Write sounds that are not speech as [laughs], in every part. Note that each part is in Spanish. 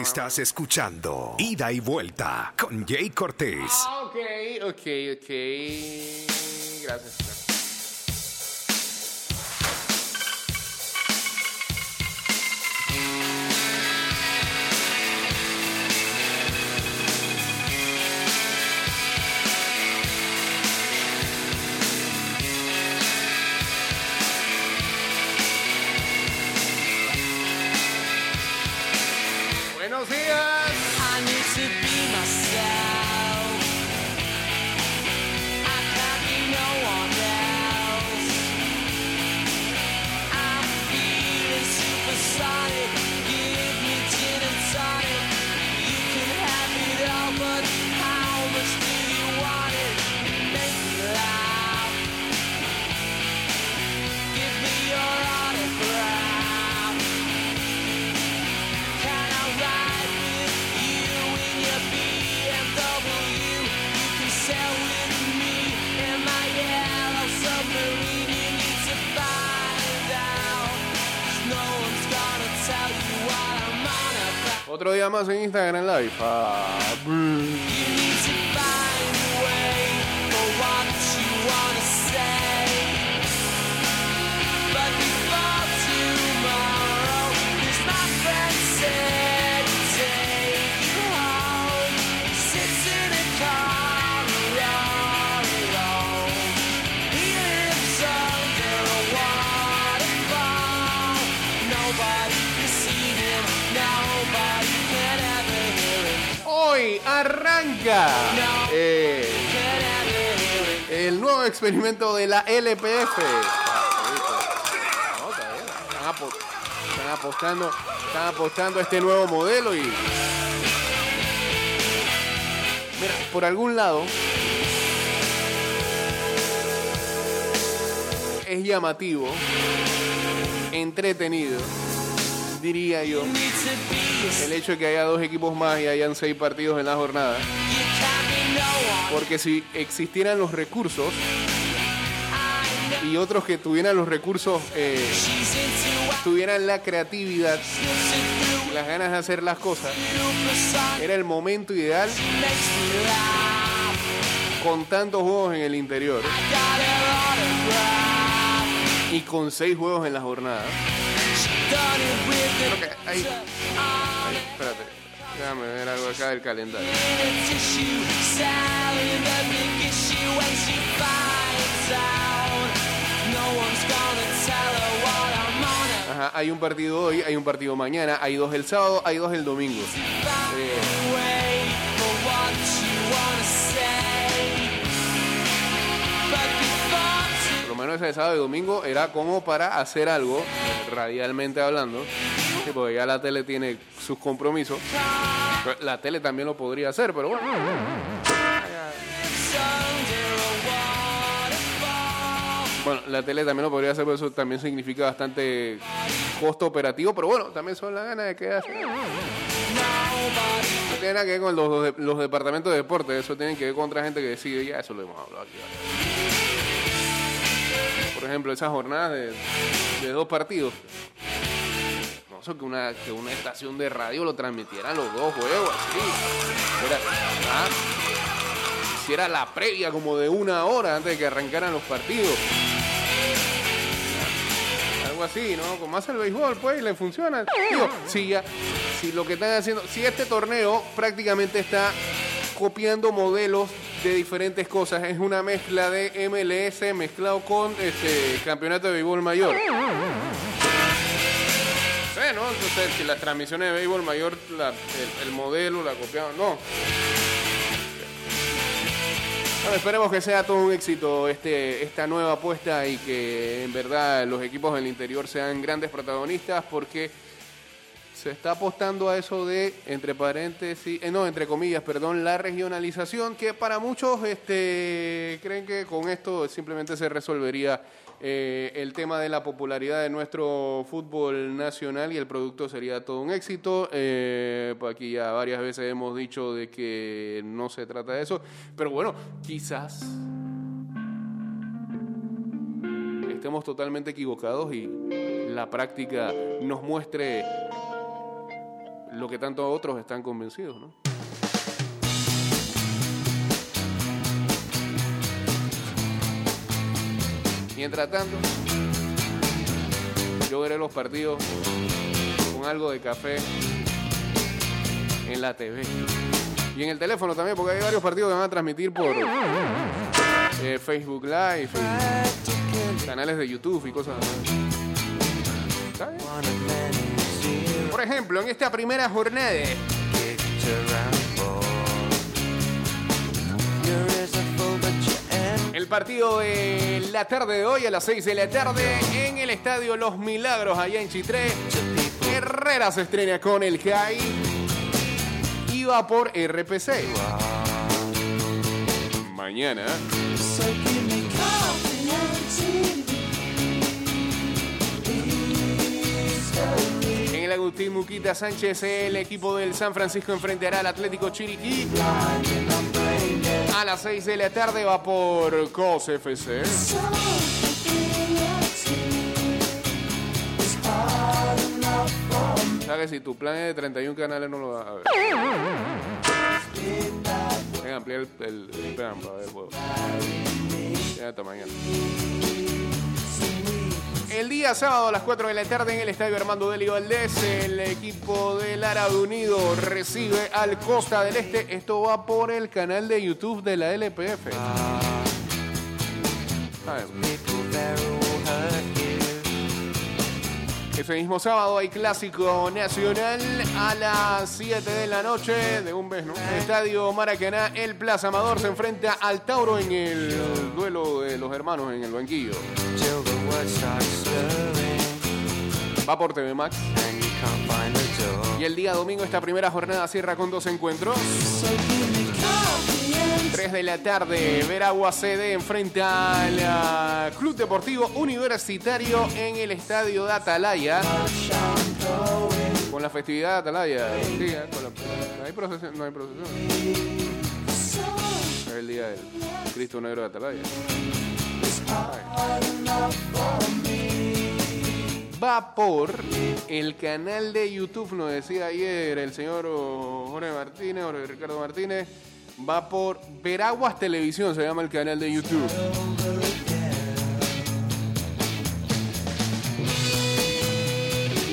Estás escuchando Ida y Vuelta con Jay Cortés. Ah, ok, ok, ok. Gracias. Otro día más en Instagram Live. Ah, Hoy arranca eh, el nuevo experimento de la LPF. Apo- están apostando, están apostando a este nuevo modelo y mira, por algún lado es llamativo, entretenido, diría yo, el hecho de que haya dos equipos más y hayan seis partidos en la jornada. Porque si existieran los recursos y otros que tuvieran los recursos, eh, tuvieran la creatividad las ganas de hacer las cosas, era el momento ideal con tantos juegos en el interior y con seis juegos en la jornada. Creo que hay- on Espérate, déjame ver algo acá del calendario. Ajá, hay un partido hoy, hay un partido mañana, hay dos el sábado, hay dos el domingo. Eh, menos ese sábado y domingo era como para hacer algo, radialmente hablando, porque ya la tele tiene sus compromisos. La tele también lo podría hacer, pero bueno. Bueno, la tele también lo podría hacer, pero eso también significa bastante costo operativo, pero bueno, también son las ganas de que hace. No tiene nada que ver con los, los, departamentos de deporte, eso tiene que ver con otra gente que decide, ya eso lo hemos hablado aquí. Por ejemplo, esas jornadas de, de dos partidos. No sé, que una, que una estación de radio lo transmitiera los dos juegos, así. Era, ah, hiciera la previa como de una hora antes de que arrancaran los partidos. Algo así, ¿no? Como hace el béisbol, pues, y le funciona. Digo, si ya, si lo que están haciendo, si este torneo prácticamente está copiando modelos de diferentes cosas, es una mezcla de MLS mezclado con este campeonato de béisbol mayor. Sí, ¿no? Entonces, si las transmisiones de béisbol mayor, el, el modelo, la copiaron, no. Bueno, esperemos que sea todo un éxito este, esta nueva apuesta y que en verdad los equipos del interior sean grandes protagonistas porque se está apostando a eso de, entre paréntesis, eh, no, entre comillas, perdón, la regionalización, que para muchos este, creen que con esto simplemente se resolvería eh, el tema de la popularidad de nuestro fútbol nacional y el producto sería todo un éxito. Eh, aquí ya varias veces hemos dicho de que no se trata de eso, pero bueno, quizás estemos totalmente equivocados y la práctica nos muestre lo que tanto otros están convencidos, ¿no? Mientras tanto, yo veré los partidos con algo de café en la TV. Y en el teléfono también, porque hay varios partidos que van a transmitir por eh, Facebook Live, y canales de YouTube y cosas así. ¿Está bien? Por ejemplo, en esta primera jornada, el partido de la tarde de hoy a las 6 de la tarde en el estadio Los Milagros, allá en Chitré. Herrera se estrena con el CAI va por RPC. Mañana. Agustín Muquita Sánchez, el equipo del San Francisco enfrentará al Atlético Chiriquí. A las 6 de la tarde va por COS FC. ¿Sabes? Si tu plan es de 31 canales, no lo vas a ver. Venga, ampliar el, el, el plan para ver el juego. Ya hasta mañana. El día sábado a las 4 de la tarde en el estadio Armando Deli Valdés, el equipo del Árabe Unido recibe al Costa del Este. Esto va por el canal de YouTube de la LPF. A Ese mismo sábado hay clásico nacional a las 7 de la noche de un mes, ¿no? Estadio Maracaná, el Plaza Amador se enfrenta al Tauro en el duelo de los hermanos en el banquillo. Va por TV Max. Y el día domingo esta primera jornada cierra con dos encuentros. 3 de la tarde, Veragua CD enfrenta al ah, Club Deportivo Universitario en el estadio de Atalaya. Con la festividad de Atalaya. Sí, eh, con la- no hay procesión. No hay procesión. Es el día del Cristo Negro de Atalaya. Va por el canal de YouTube, nos decía ayer el señor Jorge Martínez, Jorge Ricardo Martínez. Va por Veraguas Televisión, se llama el canal de YouTube.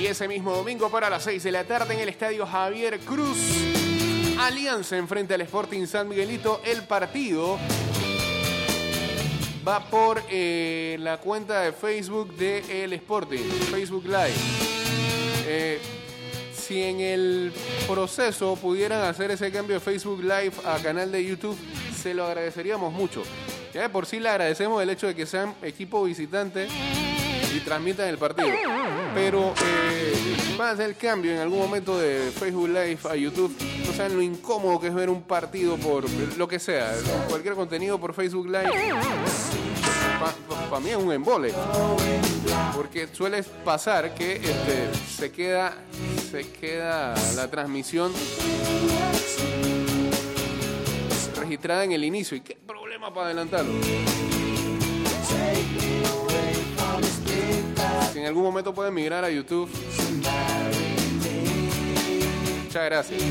Y ese mismo domingo para las 6 de la tarde en el estadio Javier Cruz, Alianza enfrente al Sporting San Miguelito. El partido va por eh, la cuenta de Facebook de El Sporting, Facebook Live. Eh, si en el proceso pudieran hacer ese cambio de Facebook Live a canal de YouTube, se lo agradeceríamos mucho. Ya de por sí le agradecemos el hecho de que sean equipo visitante y transmitan el partido. Pero eh, van el cambio en algún momento de Facebook Live a YouTube. No saben lo incómodo que es ver un partido por lo que sea, cualquier contenido por Facebook Live. Para mí es un embole. Porque suele pasar que este, se queda se queda la transmisión registrada en el inicio. ¿Y qué problema para adelantarlo? Si en algún momento pueden migrar a YouTube. Muchas gracias.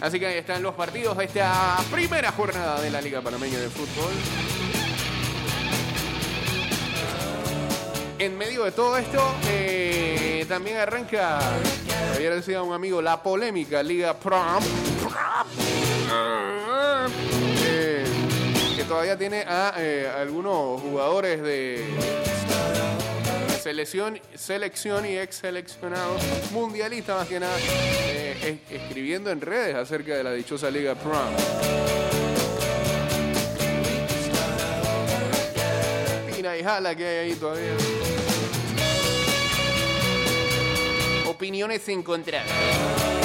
Así que ahí están los partidos de esta primera jornada de la Liga Panameña de Fútbol. En medio de todo esto, eh, también arranca, ayer decía un amigo, la polémica Liga Prom. Eh, que todavía tiene a eh, algunos jugadores de selección, selección y ex seleccionados, mundialistas más que nada, eh, es- escribiendo en redes acerca de la dichosa Liga Prom. Pina y jala que hay ahí todavía. Opiniones encontradas.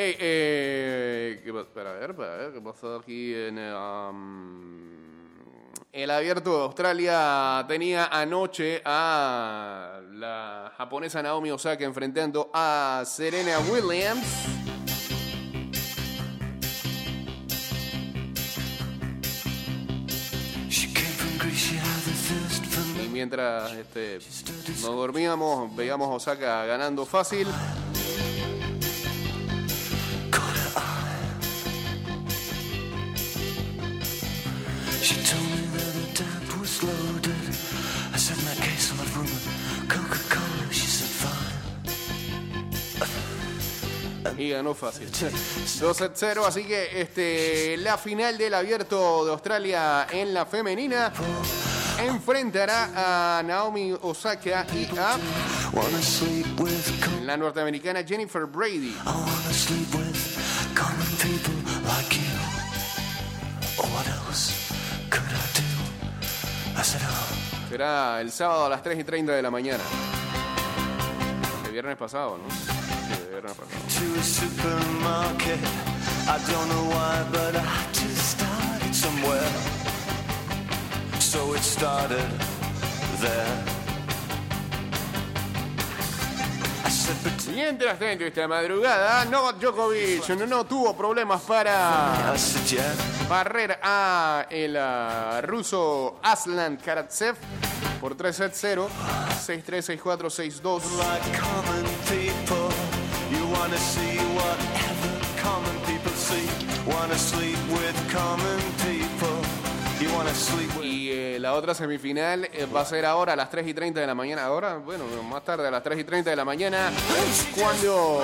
Hey, eh, ¿qué pa- para ver, para ver, ¿qué pasó aquí en eh, um, el abierto de Australia? Tenía anoche a la japonesa Naomi Osaka enfrentando a Serena Williams. Y mientras este, nos dormíamos, veíamos a Osaka ganando fácil. She told me that the tap was loaded. I said, in that case, I'll have room with Coca-Cola. She said, fine. Y ganó fácil. 2-0, así que este, la final del abierto de Australia en la femenina enfrentará a Naomi Osaka y a la norteamericana Jennifer Brady. I wanna sleep with common people like you. Será el sábado a las 3 y 30 de la mañana. El viernes pasado, ¿no? Sí, el viernes pasado. Siguiente las entrevista de madrugada, Novak Djokovic no tuvo problemas para barrer a el ah, ruso Aslan Karatsev por 3-0, 6 3 6 4 6 2 otra semifinal eh, va a ser ahora a las 3 y 30 de la mañana. Ahora, bueno, más tarde a las 3 y 30 de la mañana, cuando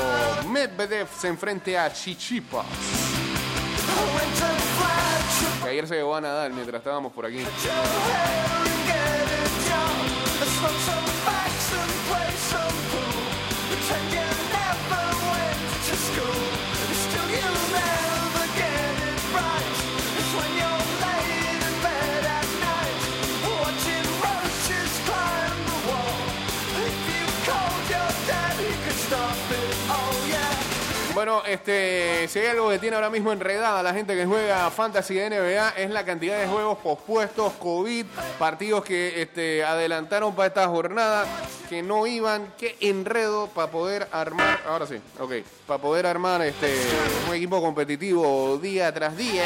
Medvedev se enfrente a Chichipa. Que ayer se llevó a nadar mientras estábamos por aquí. Bueno, este, si hay algo que tiene ahora mismo enredada la gente que juega Fantasy NBA es la cantidad de juegos pospuestos, COVID, partidos que este, adelantaron para esta jornada, que no iban, qué enredo para poder armar, ahora sí, ok, para poder armar este, un equipo competitivo día tras día.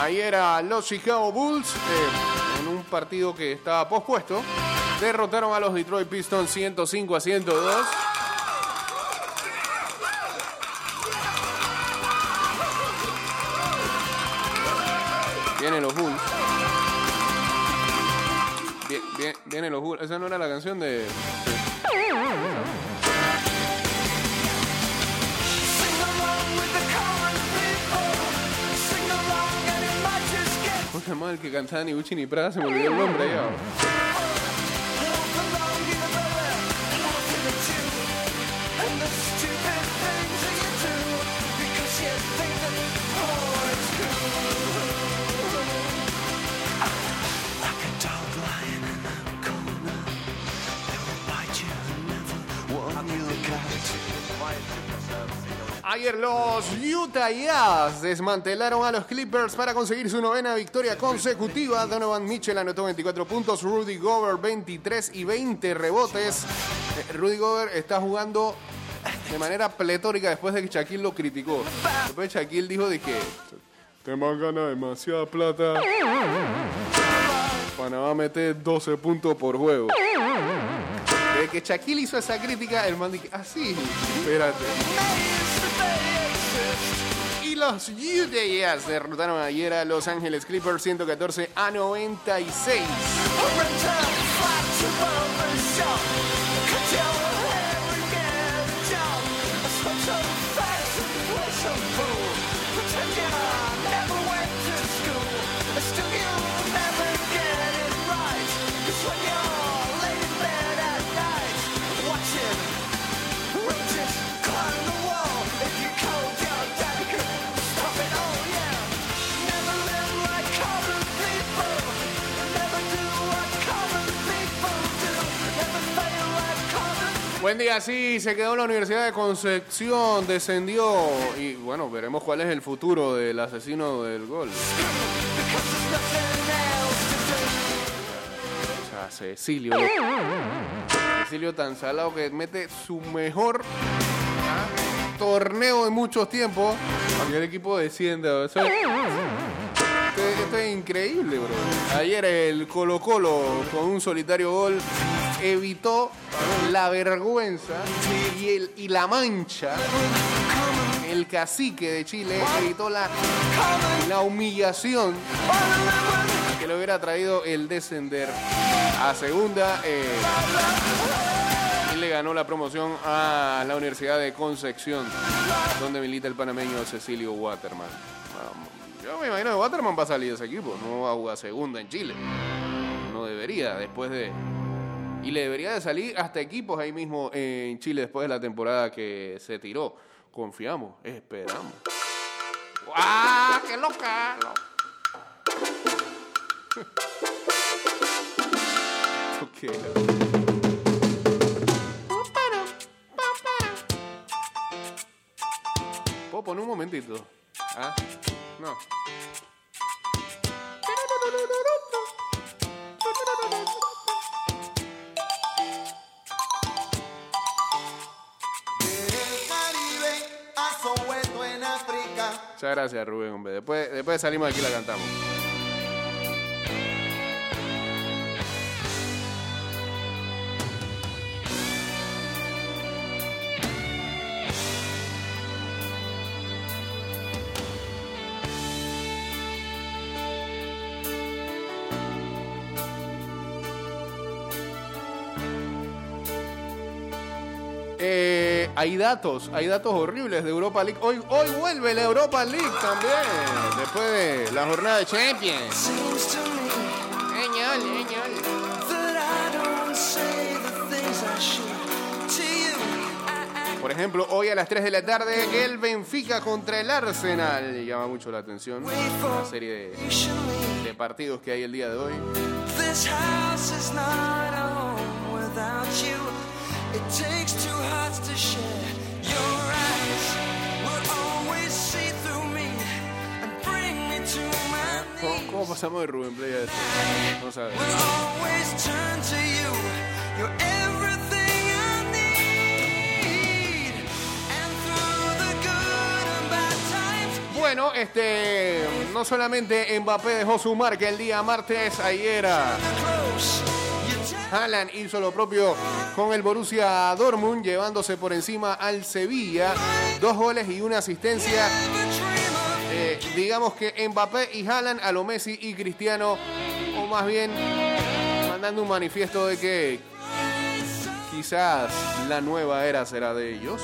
Ayer a los Chicago Bulls, eh, en un partido que estaba pospuesto, derrotaron a los Detroit Pistons 105 a 102. Vienen los Bulls. Bien, bien- vienen los Bulls. Esa no era la canción de. Sing along with the common people. Sing along and it might just get ¿Cómo se llamaba el que cantaba ni Gucci ni Prada? Se me olvidó el nombre ya. Los Utah Jazz desmantelaron a los Clippers para conseguir su novena victoria consecutiva. Donovan Mitchell anotó 24 puntos, Rudy Gobert 23 y 20 rebotes. Eh, Rudy Gobert está jugando de manera pletórica después de que Shaquille lo criticó. Después Shaquille dijo de que te gana demasiada plata. Panamá mete 12 puntos por juego. Desde que Shaquille hizo esa crítica, el man dice, ah, sí, espérate. Los Jazz derrotaron ayer a Los Ángeles Clippers 114 a 96. Buen día, sí, se quedó en la Universidad de Concepción, descendió y bueno, veremos cuál es el futuro del asesino del gol. O sea, Cecilio. Cecilio tan salado que mete su mejor ah, torneo de muchos tiempos el equipo descienda. O sea, esto, esto es increíble, bro. Ayer el Colo Colo con un solitario gol evitó la vergüenza y, el, y la mancha. El cacique de Chile evitó la, la humillación que le hubiera traído el descender a segunda. eh, y le ganó la promoción a la Universidad de Concepción, donde milita el panameño Cecilio Waterman. Yo me imagino que Waterman va a salir de ese equipo, no va a jugar segunda en Chile. No debería, después de... Y le debería de salir hasta equipos ahí mismo en Chile después de la temporada que se tiró. Confiamos, esperamos. ¡Ah, qué loca! [laughs] Ok. ¿Puedo poner un momentito? ¿Ah? No. Muchas gracias, Rubén, hombre. Después, después salimos de aquí la cantamos. Eh, hay datos, hay datos horribles de Europa League. Hoy, hoy vuelve la Europa League también, después de la jornada de Champions. Genial, genial. Por ejemplo, hoy a las 3 de la tarde, el Benfica contra el Arsenal. Llama mucho la atención la serie de, partidos que hay el día de hoy. This house is not home without you. ¿Cómo, pasamos de Rubén Play a esto? And bad times, Bueno, este, no solamente Mbappé dejó su marca el día martes, ayer ah, Haaland hizo lo propio con el Borussia Dortmund, llevándose por encima al Sevilla, dos goles y una asistencia. Eh, digamos que Mbappé y Haaland a lo Messi y Cristiano, o más bien mandando un manifiesto de que quizás la nueva era será de ellos.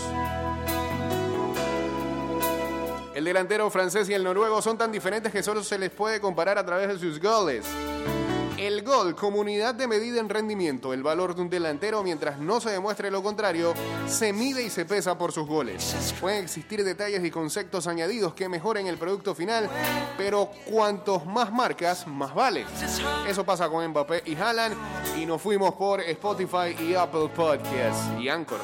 El delantero francés y el noruego son tan diferentes que solo se les puede comparar a través de sus goles. El gol, comunidad de medida en rendimiento. El valor de un delantero, mientras no se demuestre lo contrario, se mide y se pesa por sus goles. Pueden existir detalles y conceptos añadidos que mejoren el producto final, pero cuantos más marcas, más vale. Eso pasa con Mbappé y Haaland y nos fuimos por Spotify y Apple Podcasts y Anchor.